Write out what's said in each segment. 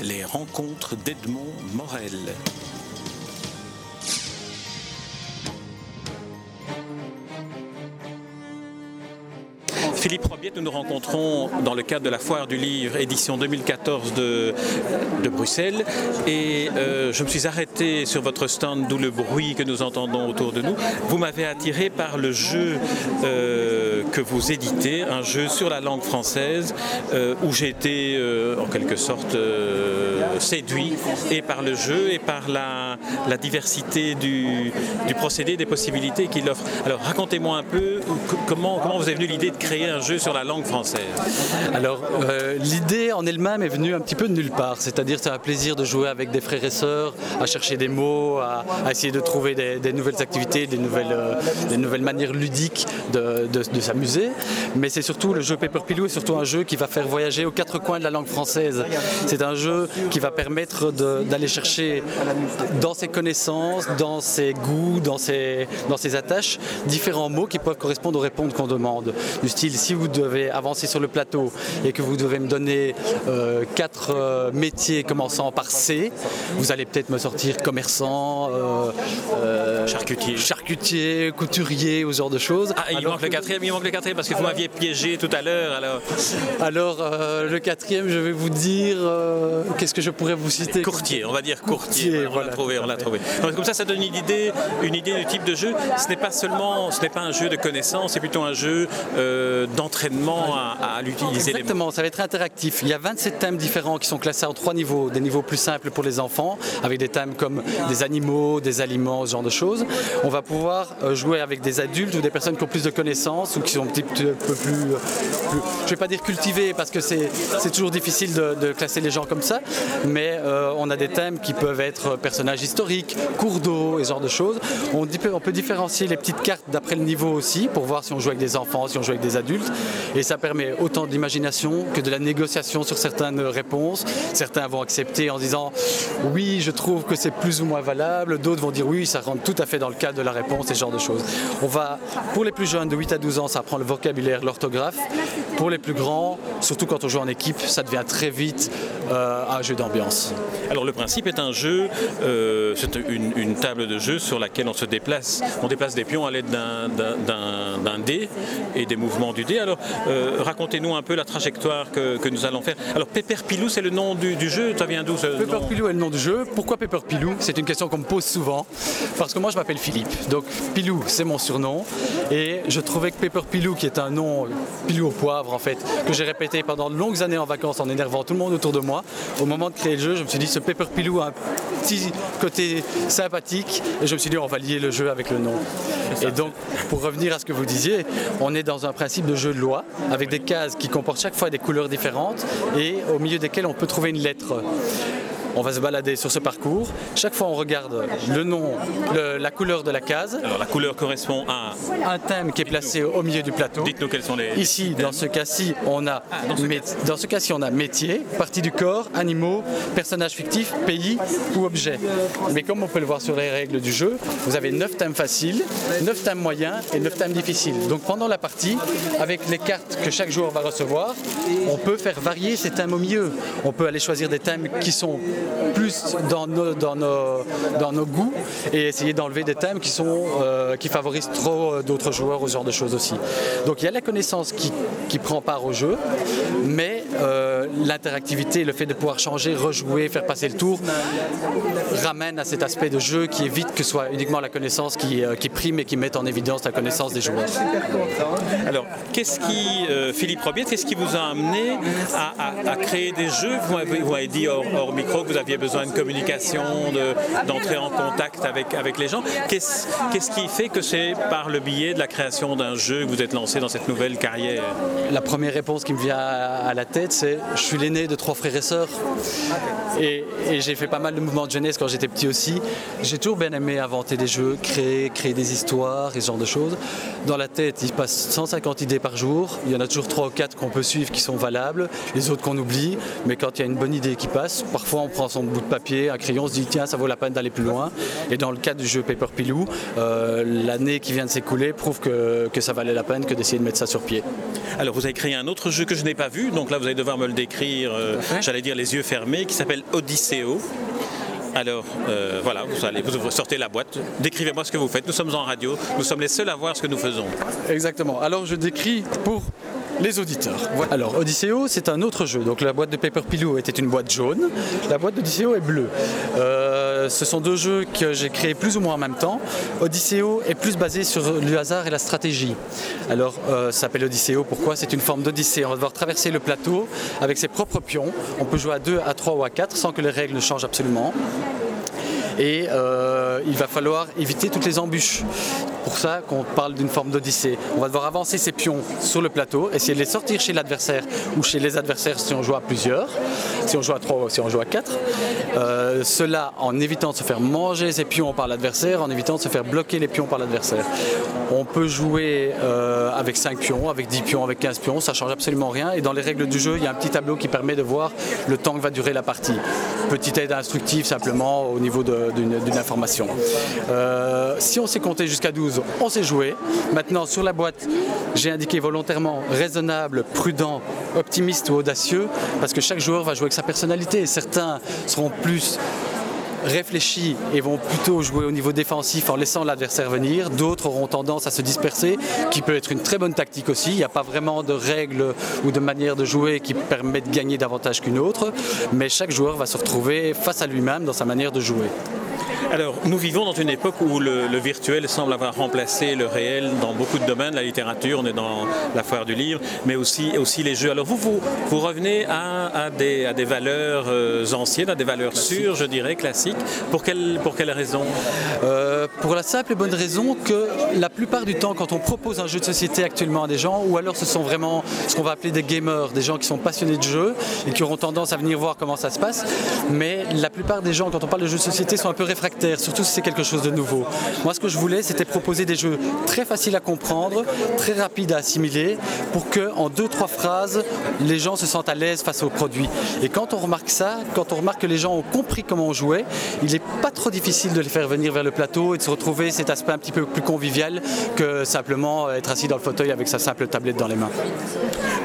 les rencontres d'Edmond Morel. Philippe Robiette, nous nous rencontrons dans le cadre de la Foire du Livre, édition 2014 de, Bruxelles. Et euh, je me suis arrêté sur votre stand, d'où le bruit que nous entendons autour de nous. Vous m'avez attiré par le jeu euh, que vous éditez, un jeu sur la langue française, euh, où j'ai été en quelque sorte séduit et par le jeu et par la, diversité du, procédé, des possibilités qu'il offre. Alors racontez-moi un peu comment, comment vous est venue l'idée de créer un jeu sur la langue française? Alors, euh, l'idée en elle-même est venue un petit peu de nulle part. C'est-à-dire, c'est un plaisir de jouer avec des frères et sœurs, à chercher des mots, à, essayer de trouver des, nouvelles activités, des nouvelles, euh, manières ludiques de, s'amuser. Mais c'est surtout le jeu Paper Pilou est surtout un jeu qui va faire voyager aux quatre coins de la langue française. C'est un jeu qui va permettre d'aller chercher dans ses connaissances, dans ses goûts, dans ses, dans ses attaches, différents mots qui peuvent correspondre aux réponses qu'on demande. Du style, si vous devez avancer sur le plateau et que vous devez me donner euh, quatre euh, métiers commençant par C, vous allez peut-être me sortir commerçant, euh, charcutier. Charcutier, couturier, ou ce genre de choses. Ah, il manque le quatrième, il manque le quatrième parce que vous m'aviez piégé tout à l'heure. Alors, alors le quatrième, je vais vous dire, qu'est-ce que je pourrais vous citer Courtier, on va dire courtier. on l'a trouvé, on l'a trouvé. comme ça, ça donne une idée, une idée du type de jeu. Ce n'est pas seulement, ce n'est pas un jeu de connaissances, c'est plutôt un jeu d'entraînement à, à l'utiliser. Exactement, ça va être interactif. Il y a 27 thèmes différents qui sont classés en trois niveaux. Des niveaux plus simples pour les enfants, avec des thèmes comme des animaux, des aliments, ce genre de choses. On va pouvoir euh, jouer avec des adultes ou des personnes qui ont plus de connaissances ou qui sont un petit peu plus, plus je vais pas dire cultivés parce que c'est toujours difficile de, classer les gens comme ça, mais euh, on a des thèmes qui peuvent être personnages historiques, cours d'eau et ce genre de choses. On, on peut différencier les petites cartes d'après le niveau aussi pour voir si on joue avec des enfants, si on joue avec des adultes. Et ça permet autant d'imagination que de la négociation sur certaines réponses. Certains vont accepter en disant oui, je trouve que c'est plus ou moins valable. D'autres vont dire oui, ça rentre tout à fait dans le cadre de la réponse ce genre de choses. On va, pour les plus jeunes de 8 à 12 ans, ça apprend le vocabulaire, l'orthographe. Pour les plus grands, surtout quand on joue en équipe, ça devient très vite euh, un jeu d'ambiance. Alors le principe est un jeu, euh, c'est une, une, table de jeu sur laquelle on se déplace. On déplace des pions à l'aide d'un dé et des mouvements du dé. Alors, euh, racontez-nous un peu la trajectoire que, nous allons faire. Alors, Pepper Pilou, c'est le nom du, jeu? Ça vient d'où Pepper Pilou est le nom du jeu. Pourquoi Pepper Pilou? C'est une question qu'on me pose souvent. Parce que moi, je m'appelle Philippe. Donc, Pilou, c'est mon surnom. Et je trouvais que Pepper Pilou, qui est un nom, Pilou au poivre en fait, que j'ai répété pendant de longues années en vacances en énervant tout le monde autour de moi, au moment de créer le jeu, je me suis dit, ce Pepper Pilou a un petit côté sympathique. Et je me suis dit, on va lier le jeu avec le nom. Et donc, pour revenir à ce que vous disiez, on est dans un principe de jeu de loi avec des cases qui comportent chaque fois des couleurs différentes et au milieu desquelles on peut trouver une lettre on va se balader sur ce parcours. Chaque fois, on regarde le nom, la couleur de la case. Alors, la couleur correspond à un thème qui est placé au milieu du plateau. Dites-nous quels sont les. Ici, dans ce cas-ci, on a ah, dans, ce cas-ci, on a métier, partie du corps, animaux, personnages fictifs, pays ou objets. Mais comme on peut le voir sur les règles du jeu, vous avez 9 thèmes faciles, 9 thèmes moyens et 9 thèmes difficiles. Donc pendant la partie, avec les cartes que chaque joueur va recevoir, on peut faire varier ces thèmes au milieu. On peut aller choisir des thèmes qui sont plus dans nos, dans nos, dans nos goûts et essayer d'enlever des thèmes qui, sont, euh, qui favorisent trop euh, d'autres joueurs ou ce genre de choses aussi. Donc il y a la connaissance qui, qui prend part au jeu, mais euh, l'interactivité, le fait de pouvoir changer, rejouer, faire passer le tour, ramène à cet aspect de jeu qui évite que ce soit uniquement la connaissance qui, qui prime et qui mette en évidence la connaissance des joueurs. Alors, qu'est-ce qui, Philippe Robiet, qu'est-ce qui vous a amené à, créer des jeux? Vous avez, dit hors, hors micro que vous aviez besoin de communication, d'entrer en contact avec, les gens. Qu'est-ce qui fait que c'est par le biais de la création d'un jeu que vous êtes lancé dans cette nouvelle carrière? La première réponse qui me vient à la tête, c'est je suis l'aîné de trois frères et sœurs. Et, j'ai fait pas mal de mouvements de jeunesse quand j'étais petit aussi. J'ai toujours bien aimé inventer des jeux, créer, créer des histoires et ce genre de choses. Dans la tête, il passe 150 idées par jour. Il y en a toujours trois ou quatre qu'on peut suivre qui sont valables, les autres qu'on oublie. Mais quand il y a une bonne idée qui passe, parfois on prend prend son bout de papier, un crayon, se dit tiens ça vaut la peine d'aller plus loin. Et dans le cas du jeu Paper Pilou, euh, l'année qui vient de s'écouler prouve que, que, ça valait la peine que d'essayer de mettre ça sur pied. Alors vous avez créé un autre jeu que je n'ai pas vu, donc là vous allez devoir me le décrire, euh, j'allais dire les yeux fermés, qui s'appelle Odysseo. Alors euh, voilà, vous allez, vous sortez la boîte, décrivez-moi ce que vous faites. Nous sommes en radio, nous sommes les seuls à voir ce que nous faisons. Exactement. Alors je décris pour les auditeurs. Alors, Odysseo, c'est un autre jeu. Donc, la boîte de Paper Pillow était une boîte jaune. La boîte d'Odysseo est bleue. Euh, ce sont deux jeux que j'ai créés plus ou moins en même temps. Odysseo est plus basé sur le hasard et la stratégie. Alors, euh, ça s'appelle Odysseo. Pourquoi? C'est une forme d'Odyssée. On va devoir traverser le plateau avec ses propres pions. On peut jouer à 2, à 3 ou à 4 sans que les règles ne changent absolument et euh, il va falloir éviter toutes les embûches. Pour ça qu'on parle d'une forme d'odyssée. On va devoir avancer ses pions sur le plateau, essayer de les sortir chez l'adversaire ou chez les adversaires si on joue à plusieurs, si on joue à trois ou si on joue à quatre. Euh, cela en évitant de se faire manger ses pions par l'adversaire, en évitant de se faire bloquer les pions par l'adversaire. On peut jouer euh, avec 5 pions, avec 10 pions, avec 15 pions, ça change absolument rien. Et dans les règles du jeu, il y a un petit tableau qui permet de voir le temps que va durer la partie. Petite aide instructive simplement au niveau d'une information. Euh, si on sait compter jusqu'à 12, on sait jouer. Maintenant, sur la boîte, j'ai indiqué volontairement raisonnable, prudent, optimiste ou audacieux, parce que chaque joueur va jouer avec sa personnalité. Certains seront plus réfléchis et vont plutôt jouer au niveau défensif en laissant l'adversaire venir. D'autres auront tendance à se disperser, qui peut être une très bonne tactique aussi. Il n'y a pas vraiment de règles ou de manière de jouer qui permet de gagner davantage qu'une autre, mais chaque joueur va se retrouver face à lui-même dans sa manière de jouer. Alors, nous vivons dans une époque où le, virtuel semble avoir remplacé le réel dans beaucoup de domaines, la littérature, on est dans la foire du livre, mais aussi, aussi les jeux. Alors, vous, vous, vous revenez à, des, à, des, valeurs euh, anciennes, à des valeurs sûres, je dirais, classiques. Pour quelle, pour quelle raison euh, Pour la simple et bonne raison que la plupart du temps, quand on propose un jeu de société actuellement à des gens, ou alors ce sont vraiment ce qu'on va appeler des gamers, des gens qui sont passionnés de jeux et qui auront tendance à venir voir comment ça se passe, mais la plupart des gens, quand on parle de jeux de société, sont un peu réfractaires surtout si c'est quelque chose de nouveau. Moi, ce que je voulais, c'était proposer des jeux très faciles à comprendre, très rapides à assimiler, pour que en deux trois phrases, les gens se sentent à l'aise face au produit. Et quand on remarque ça, quand on remarque que les gens ont compris comment on jouait, il n'est pas trop difficile de les faire venir vers le plateau et de se retrouver cet aspect un petit peu plus convivial que simplement être assis dans le fauteuil avec sa simple tablette dans les mains.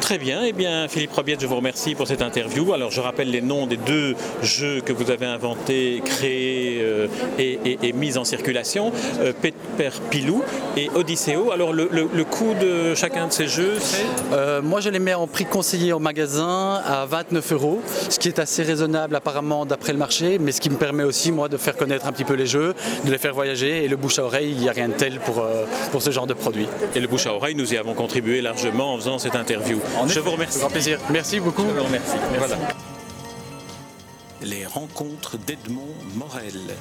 Très bien, eh bien Philippe Robiette, je vous remercie pour cette interview. Alors je rappelle les noms des deux jeux que vous avez inventés, créés euh, et, mis en circulation, euh, Pepper Pilou et Odysseo. Alors le, coût de chacun de ces jeux, c'est euh, Moi je les mets en prix conseillé au magasin à 29 euros, ce qui est assez raisonnable apparemment d'après le marché, mais ce qui me permet aussi moi de faire connaître un petit peu les jeux, de les faire voyager et le bouche à oreille, il n'y a rien de tel pour, pour ce genre de produit. Et le bouche à oreille, nous y avons contribué largement en faisant cette interview. Je vous remercie. Grand plaisir. Merci beaucoup. Je vous remercie. Les rencontres d'Edmond Morel.